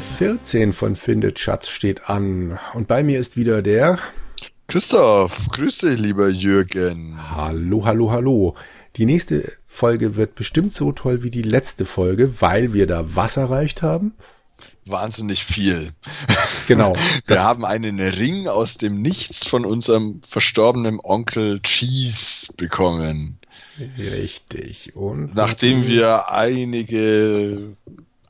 Folge 14 von Findet Schatz steht an. Und bei mir ist wieder der Christoph. Grüß dich, lieber Jürgen. Hallo, hallo, hallo. Die nächste Folge wird bestimmt so toll wie die letzte Folge, weil wir da was erreicht haben. Wahnsinnig viel. Genau. Wir haben einen Ring aus dem Nichts von unserem verstorbenen Onkel Cheese bekommen. Richtig. Und Nachdem wir einige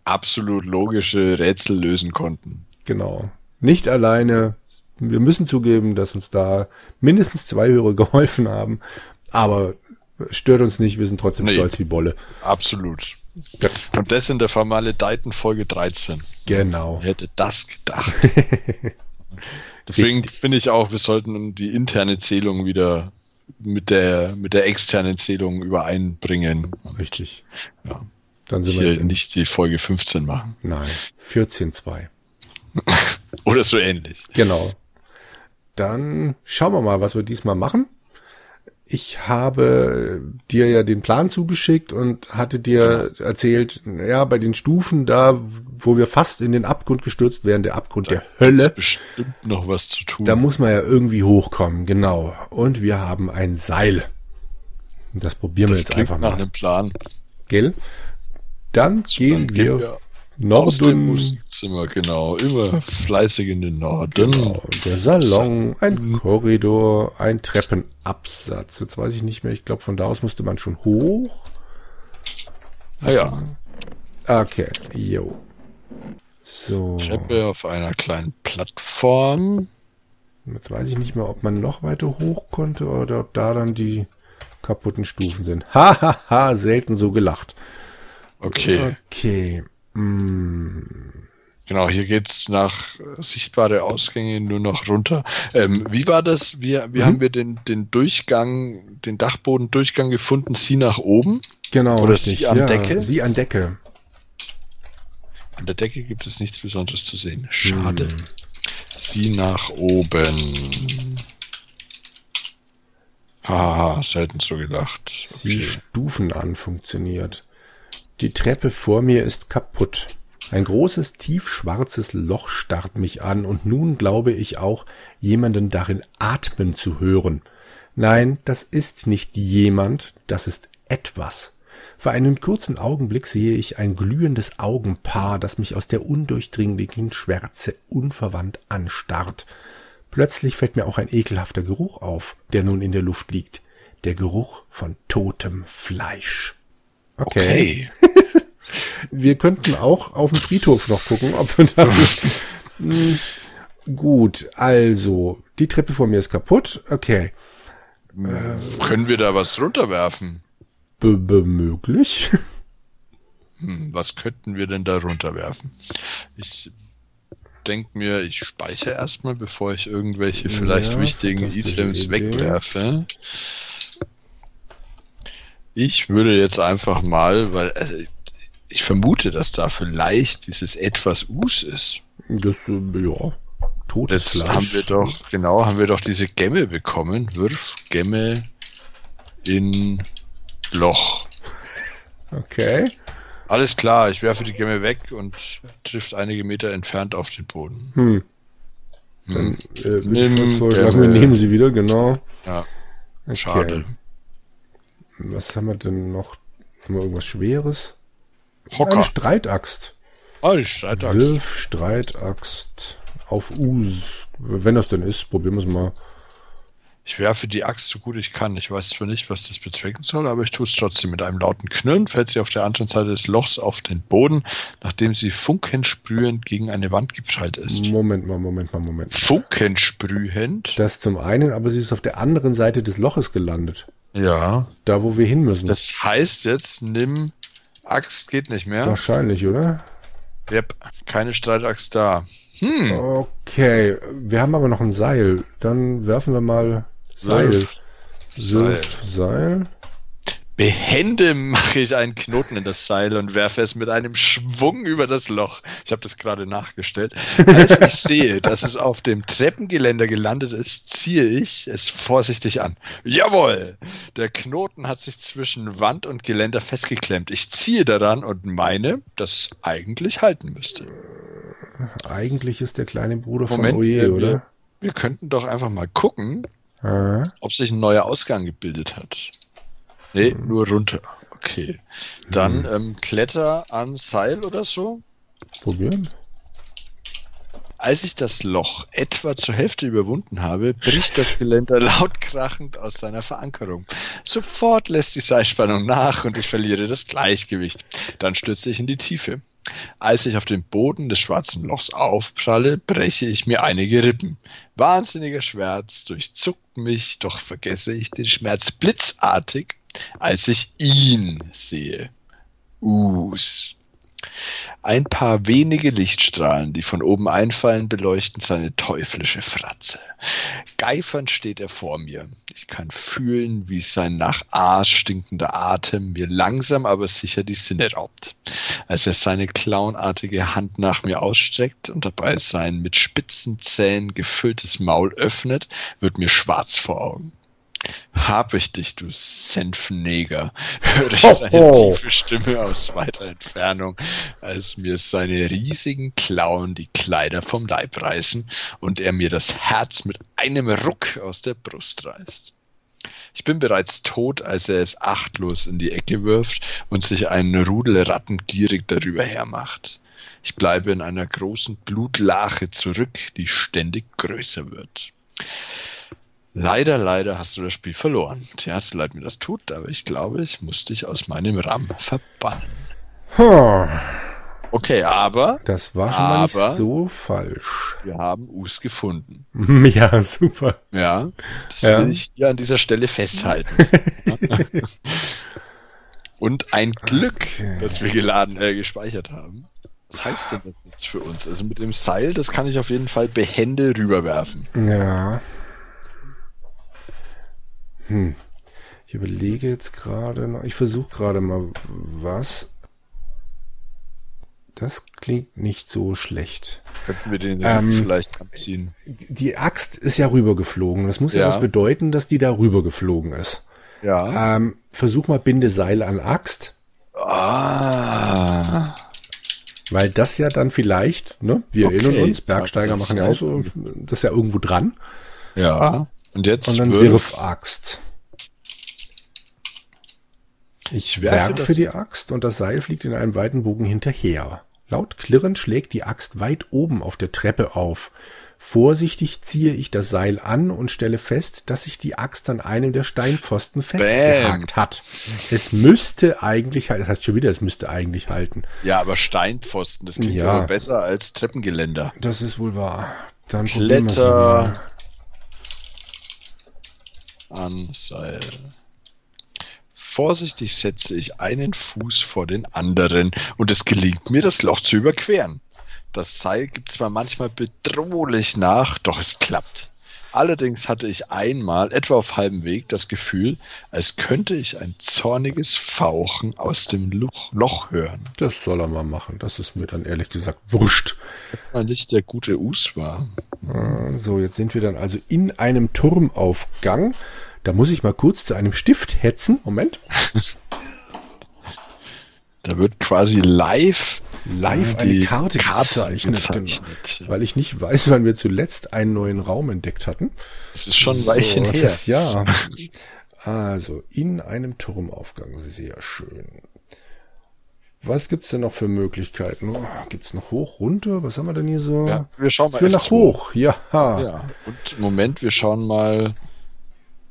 absolut logische Rätsel lösen konnten. Genau. Nicht alleine. Wir müssen zugeben, dass uns da mindestens zwei Hörer geholfen haben. Aber stört uns nicht. Wir sind trotzdem Nee. stolz wie Bolle. Absolut. Gut. Und das in der vermaledeiten Folge 13. Genau. Wer hätte das gedacht? Deswegen finde ich auch, wir sollten die interne Zählung wieder mit der, mit der externen Zählung übereinbringen. Richtig. Ja. Dann sind wir Hier jetzt in, nicht die Folge 15 machen. nein, 14.2. Oder so ähnlich. Genau. Dann schauen wir mal, was wir diesmal machen. Ich habe dir ja den Plan zugeschickt und hatte dir erzählt, ja, bei den Stufen da, wo wir fast in den Abgrund gestürzt wären, der Abgrund der Ist Hölle, bestimmt noch was zu tun. da muss man ja irgendwie hochkommen, genau. Und wir haben ein Seil. Das probieren wir das jetzt klingt einfach nach mal. einem Plan. Gell? Dann gehen wir aus dem Norden. Musikzimmer, genau. Immer fleißig in den Norden. Genau, der Salon, ein Korridor, ein Treppenabsatz. Jetzt weiß ich nicht mehr, ich glaube, von da aus musste man schon hoch. Ah ja, Okay, jo. So, Treppe auf einer kleinen Plattform. jetzt weiß ich nicht mehr, ob man noch weiter hoch konnte oder ob da dann die kaputten Stufen sind. Ha, ha, ha, selten so gelacht. Okay, Okay, mm, genau, hier geht's nach äh, sichtbare Ausgänge nur noch runter. Ähm, wie war das? Wie, wie Mhm. haben wir den, den Durchgang, den Dachbodendurchgang gefunden? Sie nach oben? genau, Oder richtig. Sie an ja, Decke? Sie an Decke. An der Decke gibt es nichts Besonderes zu sehen. Schade. Hm. Sie nach oben. Haha, selten so gedacht. Sie Okay. Stufen an funktioniert. Die Treppe vor mir ist kaputt. Ein großes, tiefschwarzes Loch starrt mich an und nun glaube ich auch, jemanden darin atmen zu hören. Nein, das ist nicht jemand, das ist etwas. Für einen kurzen Augenblick sehe ich ein glühendes Augenpaar, das mich aus der undurchdringlichen Schwärze unverwandt anstarrt. Plötzlich fällt mir auch ein ekelhafter Geruch auf, der nun in der Luft liegt. Der Geruch von totem Fleisch. Okay. Wir könnten auch auf dem Friedhof noch gucken, ob wir dafür. Hm, Gut, also, die Treppe vor mir ist kaputt. Okay. Können wir da was runterwerfen? B -b möglich. Hm, was könnten wir denn da runterwerfen? Ich denke mir, ich speichere erstmal, bevor ich irgendwelche vielleicht Ja, wichtigen Items Idee. Ich würde jetzt einfach mal, weil äh, ich vermute, dass da vielleicht dieses etwas Us ist. Das, äh, ja. Totes Das Fleisch. haben wir doch, genau, haben wir doch diese Gemme bekommen. Wirf Gemme in Loch. Okay. Alles klar, ich werfe die Gemme weg und trifft einige Meter entfernt auf den Boden. Hm. Hm. Äh, würde ich Nimm vorschlagen, wir nehmen sie wieder, genau. Ja, Okay. schade. Was haben wir denn noch? Haben wir irgendwas Schweres? Eine Hocker. Streitaxt. Oh, die Streitaxt. Wirf Streitaxt auf Us. Wenn das denn ist, probieren wir es mal. Ich werfe die Axt so gut ich kann. Ich weiß zwar nicht, was das bezwecken soll, aber ich tue es trotzdem. Mit einem lauten Knirren fällt sie auf der anderen Seite des Lochs auf den Boden, nachdem sie funkensprühend gegen eine Wand geprallt ist. Moment mal, Moment mal, Moment. Funkensprühend? Das zum einen, aber sie ist auf der anderen Seite des Loches gelandet. Ja. Da, wo wir hin müssen. Das heißt jetzt, nimm Axt geht nicht mehr. Wahrscheinlich, oder? Yep, keine Streitaxt da. Hm, Okay, wir haben aber noch ein Seil. Dann werfen wir mal Seil. Seil. Wirf Seil. Behende mache ich einen Knoten in das Seil und werfe es mit einem Schwung über das Loch. Ich habe das gerade nachgestellt. Als ich sehe, dass es auf dem Treppengeländer gelandet ist, ziehe ich es vorsichtig an. Jawohl! Der Knoten hat sich zwischen Wand und Geländer festgeklemmt. Ich ziehe daran und meine, dass es eigentlich halten müsste. Eigentlich ist der kleine Bruder Moment, von Oje, wir, oder? Wir, könnten doch einfach mal gucken, Ah, ob sich ein neuer Ausgang gebildet hat. Nee, nur runter. Okay. Dann ähm, Kletter an Seil oder so. probieren. Als ich das Loch etwa zur Hälfte überwunden habe, bricht das. Geländer laut krachend aus seiner Verankerung. Sofort lässt die Seilspannung nach und ich verliere das Gleichgewicht. Dann stürze ich in die Tiefe. Als ich auf den Boden des schwarzen Lochs aufpralle, breche ich mir einige Rippen. Wahnsinniger Schmerz durchzuckt mich, doch vergesse ich den Schmerz blitzartig, als ich ihn sehe. Us. Ein paar wenige Lichtstrahlen, die von oben einfallen, beleuchten seine teuflische Fratze. Geifernd steht er vor mir. Ich kann fühlen, wie sein nach Aas stinkender Atem mir langsam aber sicher die Sinne raubt. Als er seine clownartige Hand nach mir ausstreckt und dabei sein mit spitzen Zähnen gefülltes Maul öffnet, wird mir schwarz vor Augen. Hab ich dich, du Senfneger, höre ich seine tiefe Stimme aus weiter Entfernung, als mir seine riesigen Klauen die Kleider vom Leib reißen und er mir das Herz mit einem Ruck aus der Brust reißt. Ich bin bereits tot, als er es achtlos in die Ecke wirft und sich einen Rudel Ratten gierig darüber hermacht. Ich bleibe in einer großen Blutlache zurück, die ständig größer wird. Leider, leider hast du das Spiel verloren. Tja, so leid mir das tut, aber ich glaube, ich muss dich aus meinem RAM verbannen. Okay, aber das war schon mal nicht Aber- so falsch. wir haben Us gefunden. Ja, super. Ja, das Ja. will ich hier an dieser Stelle festhalten. Und ein Glück, Okay. dass wir geladen, äh, gespeichert haben. Was heißt denn das jetzt für uns? Also mit dem Seil, das kann ich auf jeden Fall behende rüberwerfen. Ja. Hm. Ich überlege jetzt gerade noch. Ich versuche gerade mal was. Das klingt nicht so schlecht. Könnten wir den Ähm, vielleicht anziehen? Die Axt ist ja rübergeflogen. Das muss ja, Ja. was bedeuten, dass die da rübergeflogen ist. Ja. Ähm, versuch mal Bindeseil an Axt, Ah. weil das ja dann vielleicht, ne? Wir Okay. erinnern uns, Bergsteiger machen ja auch so, das ist ja irgendwo dran. Ja. Und jetzt Und dann wirf- wirf Axt. Ich werfe das- die Axt und das Seil fliegt in einem weiten Bogen hinterher. Laut klirrend schlägt die Axt weit oben auf der Treppe auf. Vorsichtig ziehe ich das Seil an und stelle fest, dass sich die Axt an einem der Steinpfosten festgehakt hat. Es müsste eigentlich, das heißt schon wieder, es müsste eigentlich halten. Ja, aber Steinpfosten, das klingt Ja. besser als Treppengeländer. Das ist wohl wahr. Dann Kletter an Seil. Vorsichtig setze ich einen Fuß vor den anderen und es gelingt mir, das Loch zu überqueren. Das Seil gibt zwar manchmal bedrohlich nach, doch es klappt. Allerdings hatte ich einmal, etwa auf halbem Weg, das Gefühl, als könnte ich ein zorniges Fauchen aus dem Loch, Loch hören. Das soll er mal machen. Das ist mir dann ehrlich gesagt wurscht. Das mal nicht der gute Us war. Äh, So, jetzt sind wir dann also in einem Turmaufgang. Da muss ich mal kurz zu einem Stift hetzen. Moment. Da wird quasi live Live Ja, eine die Karte, Karte gezeichnet. gezeichnet, Genau. ja. Weil ich nicht weiß, wann wir zuletzt einen neuen Raum entdeckt hatten. Das ist schon ein Weilchen so, her. Das Jahr. Also, in einem Turmaufgang. Sehr schön. Was gibt's denn noch für Möglichkeiten? Oh, gibt's noch hoch, runter? Was haben wir denn hier so? Ja, wir schauen mal Für nach F2. hoch, ja. Ja, und Moment, wir schauen mal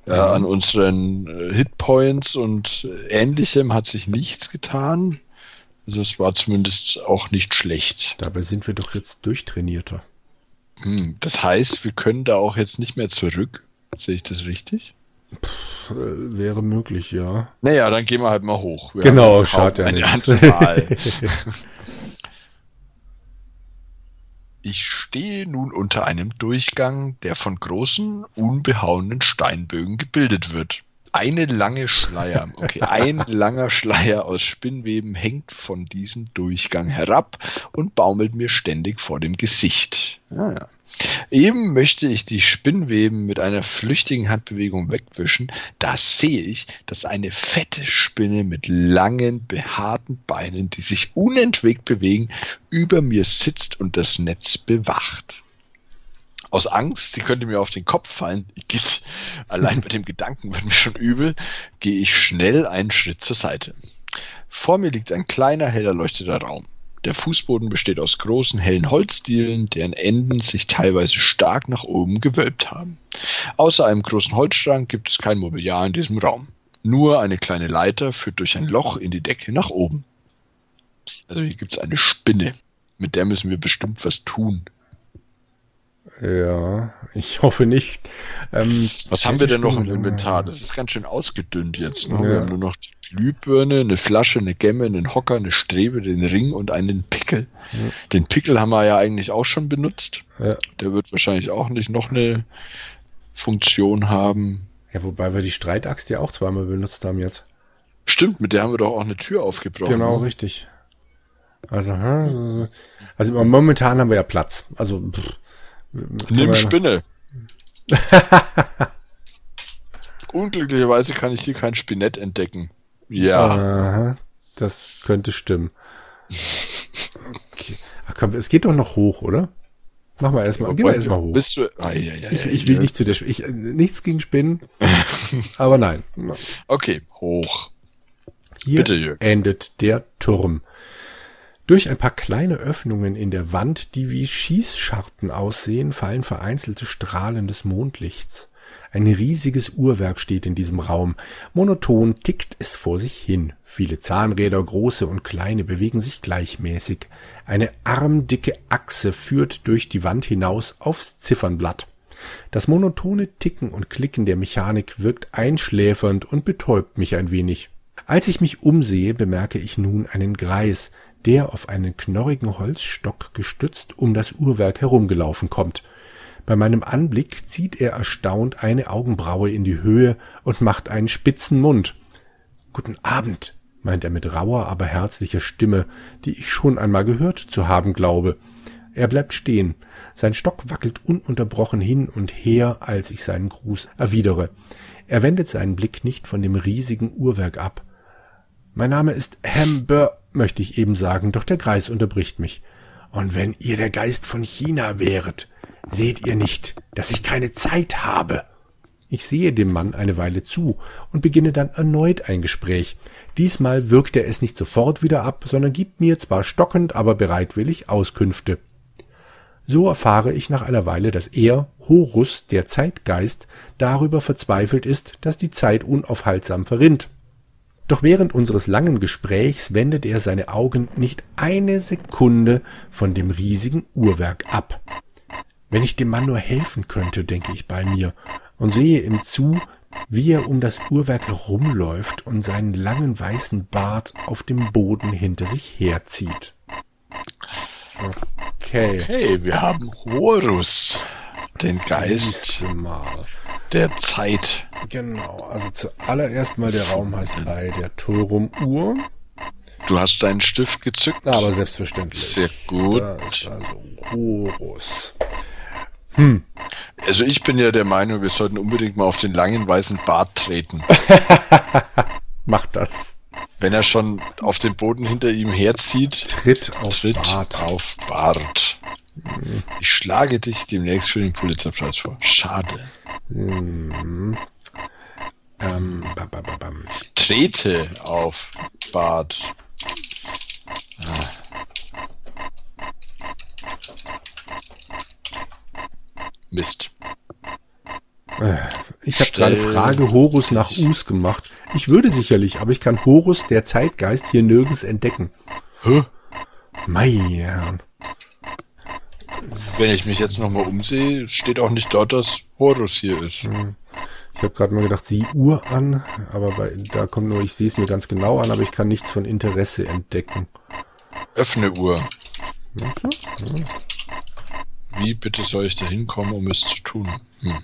äh, an unseren äh, Hitpoints und äh, ähnlichem hat sich nichts getan. Also es war zumindest auch nicht schlecht. Dabei sind wir doch jetzt durchtrainierter. Hm, das heißt, wir können da auch jetzt nicht mehr zurück. Sehe ich das richtig? Äh, wäre möglich, ja. Naja, dann gehen wir halt mal hoch. Wir Genau, schadet ja Wahl. Ich stehe nun unter einem Durchgang, der von großen, unbehauenen Steinbögen gebildet wird. Eine lange Schleier, okay, ein langer Schleier aus Spinnweben hängt von diesem Durchgang herab und baumelt mir ständig vor dem Gesicht. Ja, ja. Eben möchte ich die Spinnweben mit einer flüchtigen Handbewegung wegwischen, da sehe ich, dass eine fette Spinne mit langen, behaarten Beinen, die sich unentwegt bewegen, über mir sitzt und das Netz bewacht. Aus Angst, sie könnte mir auf den Kopf fallen, Igitt, allein bei dem Gedanken wird mir schon übel, gehe ich schnell einen Schritt zur Seite. Vor mir liegt ein kleiner, hell erleuchteter Raum. Der Fußboden besteht aus großen, hellen Holzdielen, deren Enden sich teilweise stark nach oben gewölbt haben. Außer einem großen Holzschrank gibt es kein Mobiliar in diesem Raum. Nur eine kleine Leiter führt durch ein Loch in die Decke nach oben. Also hier gibt es eine Spinne. Mit der müssen wir bestimmt was tun. Ja, ich hoffe nicht. Ähm, Was haben wir denn noch im Inventar? Das ist ganz schön ausgedünnt jetzt. Ne? Ja. Wir haben nur noch die Glühbirne, eine Flasche, eine Gemme, einen Hocker, eine Strebe, den Ring und einen Pickel. Ja. Den Pickel haben wir ja eigentlich auch schon benutzt. Ja. Der wird wahrscheinlich auch nicht noch eine Funktion haben. Ja, wobei wir die Streitaxt ja auch zweimal benutzt haben jetzt. Stimmt, mit der haben wir doch auch eine Tür aufgebrochen. Genau, ne? richtig. Also, also momentan haben wir ja Platz. Also pff, Nimm Spinne. Unglücklicherweise kann ich hier kein Spinett entdecken. Ja. Aha, das könnte stimmen. Okay. Ach komm, es geht doch noch hoch, oder? Mach mal erstmal, geh mal erstmal hoch. Bist du, ah, ja, ja, ich, ich, will nicht zu der, ich, nichts gegen Spinnen, aber nein. Okay, hoch. Hier Bitte, endet der Turm. Durch ein paar kleine Öffnungen in der Wand, die wie Schießscharten aussehen, fallen vereinzelte Strahlen des Mondlichts. Ein riesiges Uhrwerk steht in diesem Raum. Monoton tickt es vor sich hin. Viele Zahnräder, große und kleine, bewegen sich gleichmäßig. Eine armdicke Achse führt durch die Wand hinaus aufs Ziffernblatt. Das monotone Ticken und Klicken der Mechanik wirkt einschläfernd und betäubt mich ein wenig. Als ich mich umsehe, bemerke ich nun einen Greis, der auf einen knorrigen Holzstock gestützt um das Uhrwerk herumgelaufen kommt. Bei meinem Anblick zieht er erstaunt eine Augenbraue in die Höhe und macht einen spitzen Mund. Guten Abend, meint er mit rauer, aber herzlicher Stimme, die ich schon einmal gehört zu haben glaube. Er bleibt stehen. Sein Stock wackelt ununterbrochen hin und her, als ich seinen Gruß erwidere. Er wendet seinen Blick nicht von dem riesigen Uhrwerk ab. Mein Name ist Hamber, möchte ich eben sagen, doch der Greis unterbricht mich. Und wenn ihr der Geist von China wäret, seht ihr nicht, dass ich keine Zeit habe. Ich sehe dem Mann eine Weile zu und beginne dann erneut ein Gespräch. Diesmal wirkt er es nicht sofort wieder ab, sondern gibt mir zwar stockend, aber bereitwillig Auskünfte. So erfahre ich nach einer Weile, dass er, Horus, der Zeitgeist, darüber verzweifelt ist, dass die Zeit unaufhaltsam verrinnt. Doch während unseres langen Gesprächs wendet er seine Augen nicht eine Sekunde von dem riesigen Uhrwerk ab. Wenn ich dem Mann nur helfen könnte, denke ich bei mir, und sehe ihm zu, wie er um das Uhrwerk herumläuft und seinen langen weißen Bart auf dem Boden hinter sich herzieht. Okay. Okay, wir haben Horus, den Geist. Mal der Zeit. Genau, also zuallererst mal der Raum heißt bei der Turmuhr. Du hast deinen Stift gezückt. Aber selbstverständlich. Sehr gut. Da ist also Horus. Hm. Also ich bin ja der Meinung, wir sollten unbedingt mal auf den langen weißen Bart treten. Macht das. Wenn er schon auf den Boden hinter ihm herzieht, tritt auf tritt Bart. Auf Bart. Ich schlage dich demnächst für den Pulitzerpreis vor. Schade. Hm. Ähm, Trete auf Bart. Ah. Mist. Äh, ich habe gerade Frage Horus nach Us gemacht. Ich würde sicherlich, aber ich kann Horus, der Zeitgeist, hier nirgends entdecken. Hä? Mein. Wenn ich mich jetzt nochmal umsehe, steht auch nicht dort, dass Horus hier ist. Ich habe gerade mal gedacht, sieh Uhr an, aber bei, da kommt nur, ich sehe es mir ganz genau an, aber ich kann nichts von Interesse entdecken. Öffne Uhr. Okay. Wie bitte soll ich da hinkommen, um es zu tun? Hm.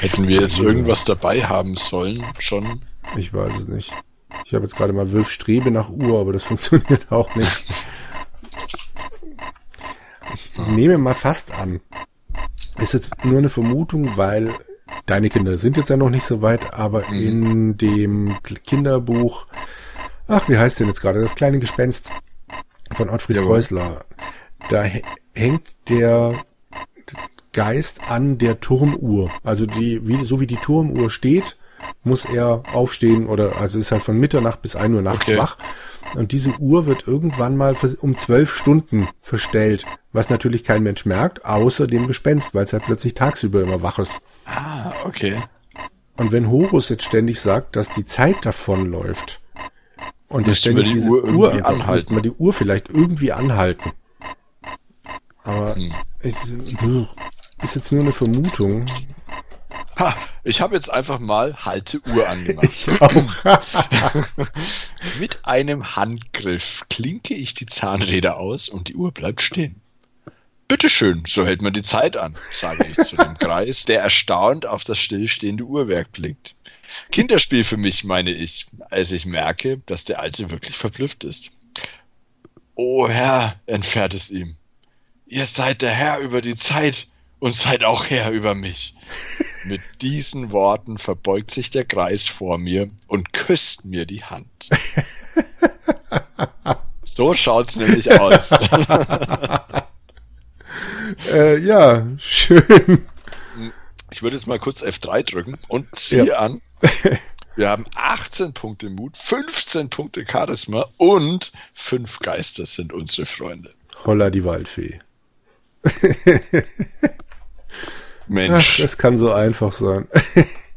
Hätten wir jetzt irgendwas dabei haben sollen, schon. Ich weiß es nicht. Ich habe jetzt gerade mal Wölf Strebe nach Uhr, aber das funktioniert auch nicht. Nehme mal fast an. Ist jetzt nur eine Vermutung, weil deine Kinder sind jetzt ja noch nicht so weit, aber Mhm. in dem Kinderbuch, ach, wie heißt denn jetzt gerade, das kleine Gespenst von Ottfried Jawohl. Preußler, da hä- hängt der Geist an der Turmuhr. Also die, wie, so wie die Turmuhr steht, muss er aufstehen oder also ist halt von Mitternacht bis 1 Uhr nachts Okay. wach. Und diese Uhr wird irgendwann mal um zwölf Stunden verstellt, was natürlich kein Mensch merkt, außer dem Gespenst, weil es halt plötzlich tagsüber immer wach ist. Ah, okay. Und wenn Horus jetzt ständig sagt, dass die Zeit davonläuft und wir ständig die diese Uhr Uhr, irgendwie anhalten, anhalten. man die Uhr vielleicht irgendwie anhalten. Aber Hm. ich, ist jetzt nur eine Vermutung. Ha, ich habe jetzt einfach mal Halte Uhr angemacht. Ich auch. Mit einem Handgriff klinke ich die Zahnräder aus und die Uhr bleibt stehen. Bitteschön, so hält man die Zeit an, sage ich zu dem Kreis, der erstaunt auf das stillstehende Uhrwerk blickt. Kinderspiel für mich, meine ich, als ich merke, dass der Alte wirklich verblüfft ist. O Herr, entfährt es ihm. Ihr seid der Herr über die Zeit und seid auch Herr über mich. Mit diesen Worten verbeugt sich der Greis vor mir und küsst mir die Hand. So schaut's nämlich aus. äh, ja, schön. Ich würde jetzt mal kurz F3 drücken und ziehe Ja. an. Wir haben 18 Punkte Mut, 15 Punkte Charisma und 5 Geister sind unsere Freunde. Holla die Waldfee. Ach, Mensch, das kann so einfach sein.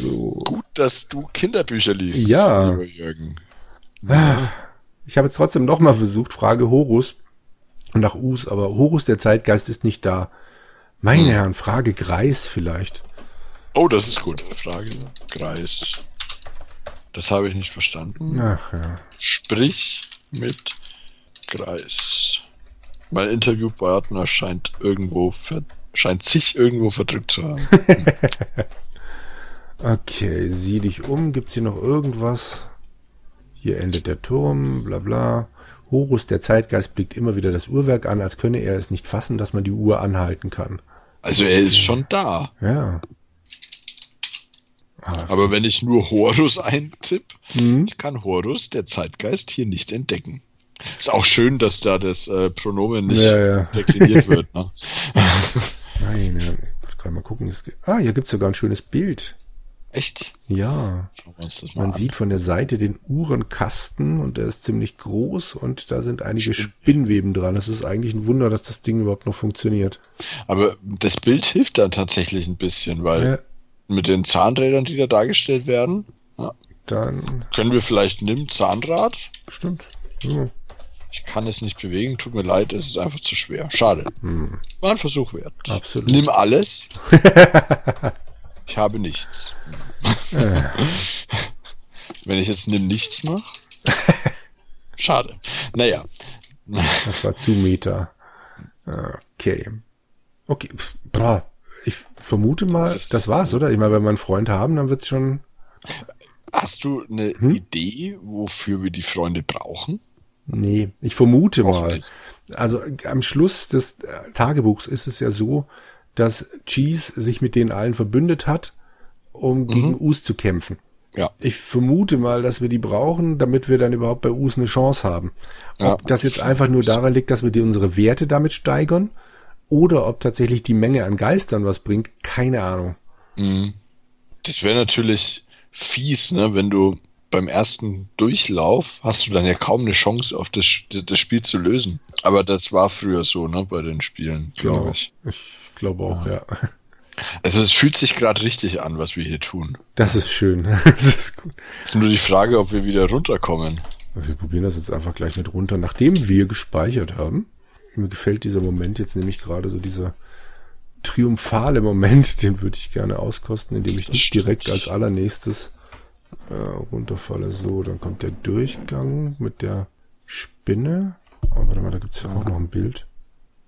so. gut, dass du Kinderbücher liest, Ja. lieber Jürgen. Ah, Ich habe jetzt trotzdem noch mal versucht, Frage Horus nach Us, aber Horus, der Zeitgeist, ist nicht da. Meine Hm. Herren, Frage Greis vielleicht. Oh, das ist gut. Frage Kreis. Das habe ich nicht verstanden. Ach ja. Sprich mit Kreis. Mein Interviewpartner scheint irgendwo ver scheint sich irgendwo verdrückt zu haben. Okay, sieh dich um. Gibt's hier noch irgendwas? Hier endet der Turm, bla bla. Horus, der Zeitgeist, blickt immer wieder das Uhrwerk an, als könne er es nicht fassen, dass man die Uhr anhalten kann. Also er ist schon da. Ja. Aber, Aber wenn ich nur Horus eintipp, Hm? ich kann Horus, der Zeitgeist, hier nicht entdecken. Ist auch schön, dass da das äh, Pronomen nicht Ja, ja. dekliniert wird. Ne? Meine Herren, ich gerade mal gucken. Es ah, hier gibt's sogar ein schönes Bild. Echt? Ja. Man an. sieht von der Seite den Uhrenkasten und der ist ziemlich groß und da sind einige Spinnweben dran. Es ist eigentlich ein Wunder, dass das Ding überhaupt noch funktioniert. Aber das Bild hilft dann tatsächlich ein bisschen, weil Ja, mit den Zahnrädern, die da dargestellt werden, ja, dann können wir vielleicht nimm Zahnrad. stimmt. Ja. Ich kann es nicht bewegen, tut mir leid, es ist einfach zu schwer. Schade. Hm, War ein Versuch wert. absolut. Nimm alles. ich habe nichts. Wenn ich jetzt nimm nichts mache. Schade. Naja. das war zu Meter. Okay. Okay. Bra. Ich vermute mal, Das- das war's, oder? Ich meine, wenn wir einen Freund haben, dann wird's schon. Hast du eine Hm? Idee, wofür wir die Freunde brauchen? Nee, ich vermute mal. Also am Schluss des äh, Tagebuchs ist es ja so, dass Cheese sich mit denen allen verbündet hat, um gegen Us zu kämpfen. Ja. Ich vermute mal, dass wir die brauchen, damit wir dann überhaupt bei Us eine Chance haben. Ob Ja. das jetzt einfach nur daran liegt, dass wir die unsere Werte damit steigern oder ob tatsächlich die Menge an Geistern was bringt, keine Ahnung. Mhm. Das wäre natürlich fies, ne, wenn du beim ersten Durchlauf hast du dann ja kaum eine Chance, auf das, das Spiel zu lösen. Aber das war früher so, ne, bei den Spielen, glaube Genau. ich. Ich glaube auch, ja. Also es fühlt sich gerade richtig an, was wir hier tun. Das ist schön. Das ist gut. Es ist nur die Frage, ob wir wieder runterkommen. Wir probieren das jetzt einfach gleich mit runter, nachdem wir gespeichert haben. Mir gefällt dieser Moment jetzt nämlich gerade so dieser triumphale Moment, den würde ich gerne auskosten, indem ich direkt als allernächstes äh, runterfalle. So, dann kommt der Durchgang mit der Spinne. Oh, warte mal, da gibt's ja auch noch ein Bild.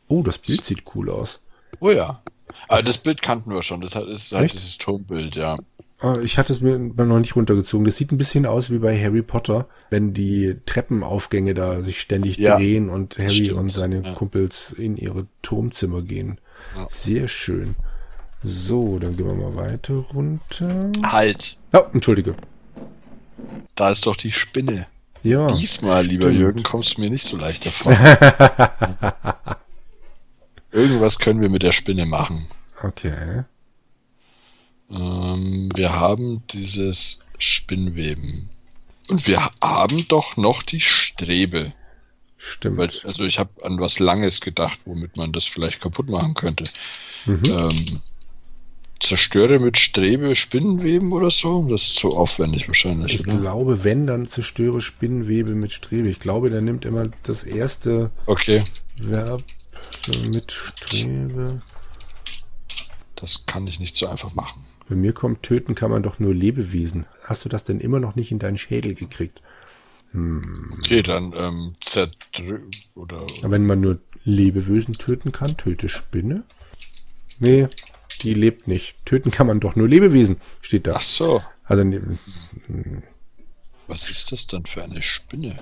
Oh, das Bild sieht cool aus. Oh ja. Aber das Bild kannten wir schon. Das ist halt dieses Turmbild, ja. Ah, ich hatte es mir noch nicht runtergezogen. Das sieht ein bisschen aus wie bei Harry Potter, wenn die Treppenaufgänge da sich ständig ja, drehen und Harry stimmt, und seine ja. Kumpels in ihre Turmzimmer gehen. Ja. Sehr schön. So, dann gehen wir mal weiter runter. Halt. Oh, entschuldige. Da ist doch die Spinne. Ja. Diesmal, lieber stimmt. Jürgen, kommst du mir nicht so leicht davon. Irgendwas können wir mit der Spinne machen. Okay. Ähm, wir haben dieses Spinnweben. Und wir haben doch noch die Strebe. Stimmt. Weil, also ich habe an was Langes gedacht, womit man das vielleicht kaputt machen könnte. Mhm. Ähm, zerstöre mit Strebe Spinnenweben oder so? Das ist zu aufwendig wahrscheinlich. Ich oder? glaube, wenn, dann zerstöre Spinnenwebe mit Strebe. Ich glaube, der nimmt immer das erste okay. Verb so mit Strebe. Das kann ich nicht so einfach machen. Bei mir kommt, töten kann man doch nur Lebewesen. Hast du das denn immer noch nicht in deinen Schädel gekriegt? Hm. Okay, dann ähm, zerdrü oder. Wenn man nur Lebewesen töten kann, töte Spinne? Nee, die lebt nicht. Töten kann man doch nur Lebewesen, steht da. Ach so. Also, ne. Was ist das dann für eine Spinne?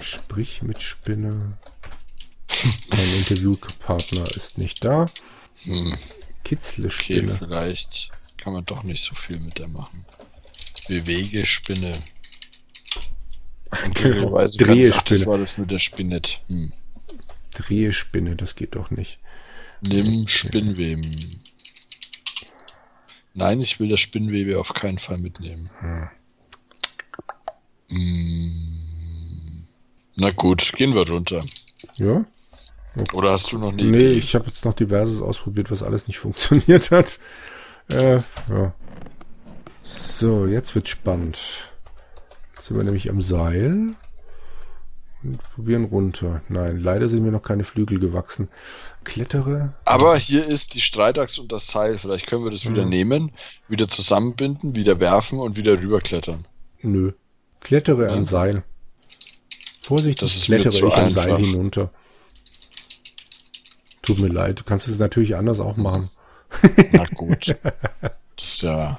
Sprich mit Spinne. mein Interviewpartner ist nicht da. Hm. Kitzle Spinne. Okay, vielleicht kann man doch nicht so viel mit der machen. Bewegespinne. Genau. Drehespinne. Das war das mit der Spinnet. Hm. Drehespinne, das geht doch nicht. Nimm. Spinnweben. Nein, ich will das Spinnwebe auf keinen Fall mitnehmen. Hm. Hm. Na gut, gehen wir runter. Ja. Okay. Oder hast du noch nie? Nee, ich habe jetzt noch diverses ausprobiert, was alles nicht funktioniert hat. Äh, ja. So, jetzt wird spannend. Jetzt sind wir nämlich am Seil. Und probieren runter. Nein, leider sind mir noch keine Flügel gewachsen. Klettere. Aber hier ist die Streitachs und das Seil. Vielleicht können wir das wieder mhm. nehmen, wieder zusammenbinden, wieder werfen und wieder rüberklettern. Nö. Klettere ja. an Seil. Vorsichtig, klettere ich am Seil hinunter. Tut mir leid, du kannst es natürlich anders auch machen. Na gut. Das ist ja.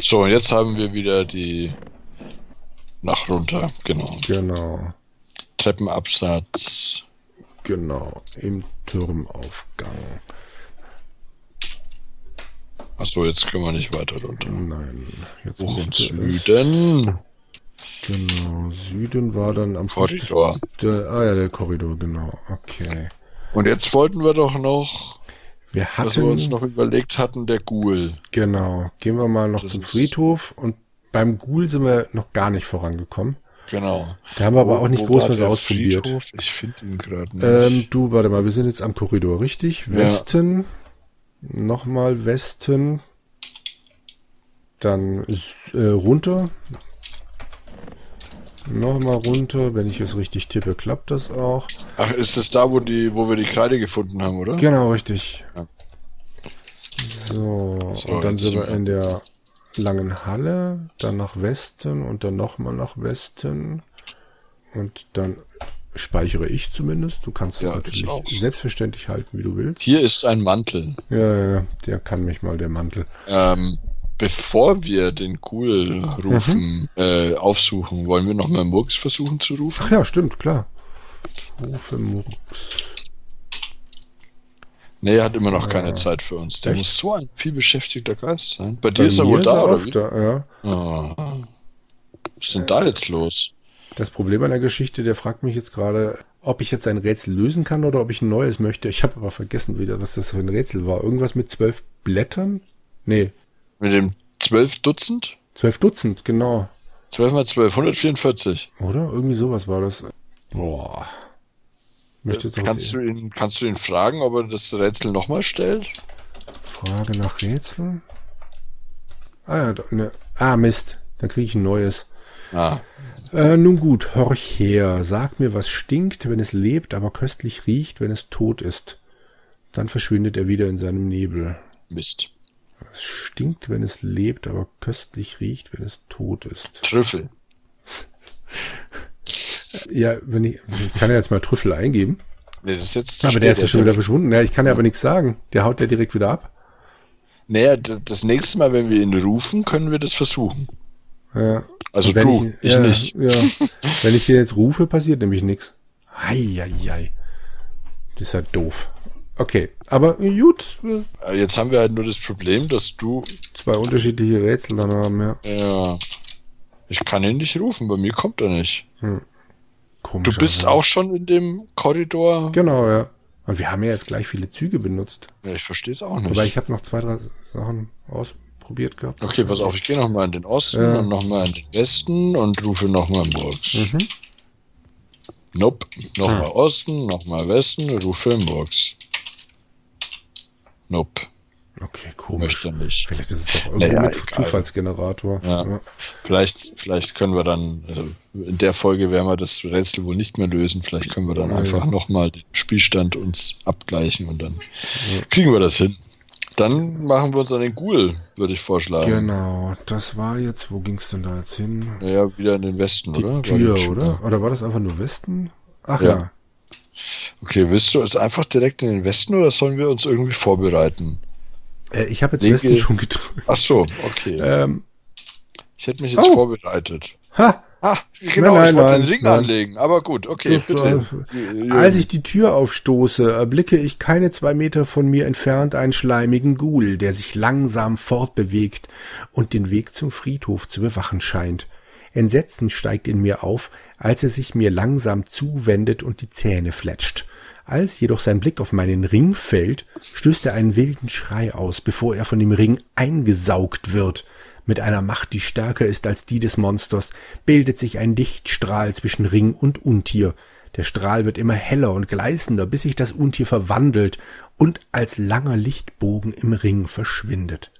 So, und jetzt haben wir wieder die nach runter, genau. Genau. Treppenabsatz. Genau, im Turmaufgang. Achso, jetzt können wir nicht weiter runter. Nein, jetzt Hoch und Süden. Genau, Süden war dann am Korridor. Der, ah ja, der Korridor, genau. Okay. Und jetzt wollten wir doch noch, wir hatten, was wir uns noch überlegt hatten, der Ghoul. Genau. Gehen wir mal noch das zum Friedhof und beim Ghoul sind wir noch gar nicht vorangekommen. Genau. Da haben wir aber auch nicht groß was ausprobiert. Friedhof? Ich finde ihn gerade nicht. Ähm, du, warte mal, wir sind jetzt am Korridor, richtig? Ja. Westen. Nochmal Westen. Dann äh, runter. Nochmal runter. Wenn ich es richtig tippe, klappt das auch. Ach, ist das da, wo, die, wo wir die Kreide gefunden haben, oder? Genau, richtig. Ja. So, so, und dann sind wir in der langen Halle, dann nach Westen und dann nochmal nach Westen. Und dann speichere ich zumindest. Du kannst es ja, natürlich selbstverständlich halten, wie du willst. Hier ist ein Mantel. Ja, ja, der kann mich mal, der Mantel. Ähm, bevor wir den Cool rufen, mhm. äh, aufsuchen, wollen wir nochmal Murks versuchen zu rufen? Ach ja, stimmt, klar. Rufe Murks. Nee, er hat immer noch keine Zeit für uns. Der Echt? muss so ein viel beschäftigter Geist sein. Bei, Bei dir ist er wohl da, oder? Da, ja. Oh. Was ist denn da jetzt los? Das Problem an der Geschichte, der fragt mich jetzt gerade, ob ich jetzt ein Rätsel lösen kann oder ob ich ein neues möchte. Ich habe aber vergessen wieder, was das für ein Rätsel war. Irgendwas mit zwölf Blättern? Nee. Mit dem zwölf Dutzend? Zwölf Dutzend, genau. Zwölf mal zwölf, 144. Oder? Irgendwie sowas war das. Boah. Möchtest du kannst, du ihn, kannst du ihn fragen, ob er das Rätsel nochmal stellt? Frage nach Rätsel? Ah ja, ne. Ah, Mist. Dann kriege ich ein neues. Ah. Äh, nun gut, horch her. Sag mir, was stinkt, wenn es lebt, aber köstlich riecht, wenn es tot ist. Dann verschwindet er wieder in seinem Nebel. Mist. Es stinkt, wenn es lebt, aber köstlich riecht, wenn es tot ist. Trüffel. Ja, wenn ich, ich kann ja jetzt mal Trüffel eingeben. Nee, das ist jetzt Aber spät, der ist ja schon ja wieder verschwunden. Ja, ich kann ja aber nichts sagen. Der haut ja direkt wieder ab. Naja, das nächste Mal, wenn wir ihn rufen, können wir das versuchen. Ja. Also wenn du, ich, ja, nicht. Ja. wenn ich den jetzt rufe, passiert nämlich nichts. Heieiei. Das ist halt doof. Okay, aber gut, Jetzt haben wir halt nur das Problem, dass du, zwei unterschiedliche Rätsel dann haben, ja. ja, ich kann ihn nicht rufen, bei mir kommt er nicht. Du Komisch. bist auch schon in dem Korridor. Genau, ja. Und wir haben ja jetzt gleich viele Züge benutzt. Ja, ich verstehe es auch nicht. Aber ich habe noch zwei, drei Sachen ausprobiert gehabt. Okay, pass auf, ich gehe nochmal in den Osten Ja. und nochmal in den Westen und rufe nochmal Murks. Mhm. Nope. Nochmal Ah. Osten, nochmal Westen, rufe Murks. Nope. Okay, komisch. Möchte nicht. Vielleicht ist es doch irgendwo Naja, mit egal. Zufallsgenerator. Ja. Vielleicht, vielleicht können wir dann, also in der Folge werden wir das Rätsel wohl nicht mehr lösen. Vielleicht können wir dann Ja. einfach nochmal den Spielstand uns abgleichen und dann kriegen wir das hin. Dann machen wir uns an den Ghoul, würde ich vorschlagen. Genau, das war jetzt, wo ging's denn da jetzt hin? Naja, wieder in den Westen, Die oder? Tür, oder? Oder war das einfach nur Westen? Ach Ja. ja. Okay, willst du es einfach direkt in den Westen oder sollen wir uns irgendwie vorbereiten? Äh, ich habe jetzt Linke- Westen schon gedrückt. Ach so, okay. Ähm, ich hätte mich jetzt oh. vorbereitet. ha! Ah, genau, Nein, ich nein, wollte den Ring nein. anlegen. Aber gut, okay, bitte. war- Als ich die Tür aufstoße, erblicke ich keine zwei Meter von mir entfernt einen schleimigen Ghoul, der sich langsam fortbewegt und den Weg zum Friedhof zu bewachen scheint. Entsetzen steigt in mir auf, als er sich mir langsam zuwendet und die Zähne fletscht. Als jedoch sein Blick auf meinen Ring fällt, stößt er einen wilden Schrei aus, bevor er von dem Ring eingesaugt wird. Mit einer Macht, die stärker ist als die des Monsters, bildet sich ein Lichtstrahl zwischen Ring und Untier. Der Strahl wird immer heller und gleißender, bis sich das Untier verwandelt und als langer Lichtbogen im Ring verschwindet.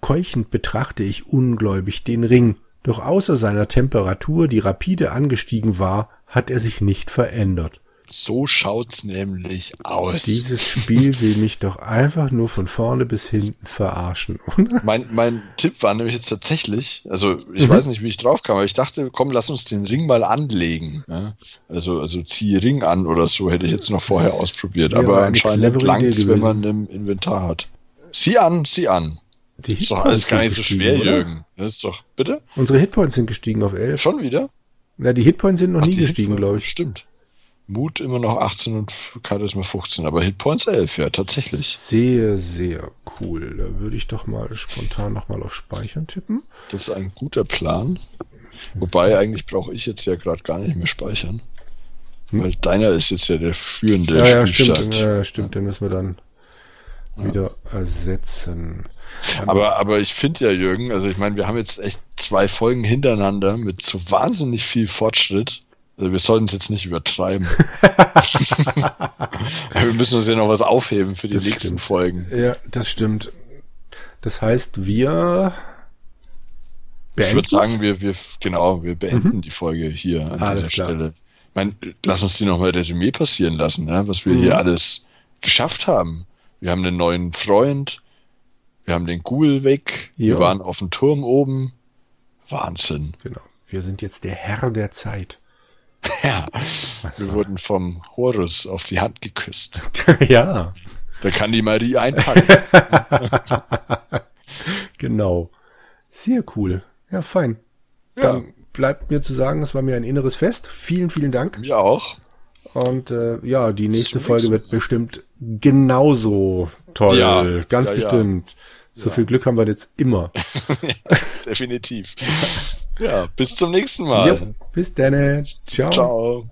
Keuchend betrachte ich ungläubig den Ring, doch außer seiner Temperatur, die rapide angestiegen war, hat er sich nicht verändert. So schaut's nämlich aus. Dieses Spiel will mich doch einfach nur von vorne bis hinten verarschen, oder? Mein, mein Tipp war nämlich jetzt tatsächlich, also ich Mhm. weiß nicht, wie ich drauf kam, aber ich dachte, komm, lass uns den Ring mal anlegen. Ja? Also, also ziehe Ring an oder so, hätte ich jetzt noch vorher ausprobiert. Wäre aber eine anscheinend langt's, wenn man im Inventar hat. Sieh an, sieh an. Die Ist doch alles gar nicht so schwer, oder? Jürgen. Das ist doch, bitte? Unsere Hitpoints sind gestiegen auf 11. Schon wieder? Ja, die Hitpoints sind noch Ach, nie gestiegen, glaube ich. Stimmt. Mut immer noch 18 und Charisma 15, aber Hitpoints 11, ja, tatsächlich. Sehr, sehr cool. Da würde ich doch mal spontan nochmal auf Speichern tippen. Das ist ein guter Plan. Wobei, eigentlich brauche ich jetzt ja gerade gar nicht mehr speichern. Hm? Weil deiner ist jetzt ja der führende Ja, ja, stimmt. Ja, stimmt. Den müssen wir dann wieder ersetzen. Aber, aber ich finde ja, Jürgen, also ich meine, wir haben jetzt echt zwei Folgen hintereinander mit so wahnsinnig viel Fortschritt. Also wir sollten es jetzt nicht übertreiben. wir müssen uns ja noch was aufheben für die Das nächsten stimmt. Folgen. Ja, das stimmt. Das heißt, wir Ich würde beenden sagen, wir, wir, genau, wir beenden die Folge hier an Mhm. Alles dieser klar. Stelle. Ich meine, lass uns die nochmal Resümee passieren lassen, ne? was wir Mhm. hier alles geschafft haben. Wir haben einen neuen Freund, wir haben den Ghoul weg, wir Ja. waren auf dem Turm oben. Wahnsinn. Genau. Wir sind jetzt der Herr der Zeit. Ja, Was wir wurden vom Horus auf die Hand geküsst. ja, Da kann die Marie einpacken. genau. Sehr cool. Ja, fein. ja, Dann bleibt mir zu sagen, es war mir ein inneres Fest. Vielen, vielen Dank. mir auch. Und äh, ja, die nächste Folge wird bestimmt genauso toll. Ja, Ganz ja. bestimmt. So viel Glück haben wir jetzt immer. Definitiv. Ja, bis zum nächsten Mal. Ja, bis dann. Ciao. Ciao.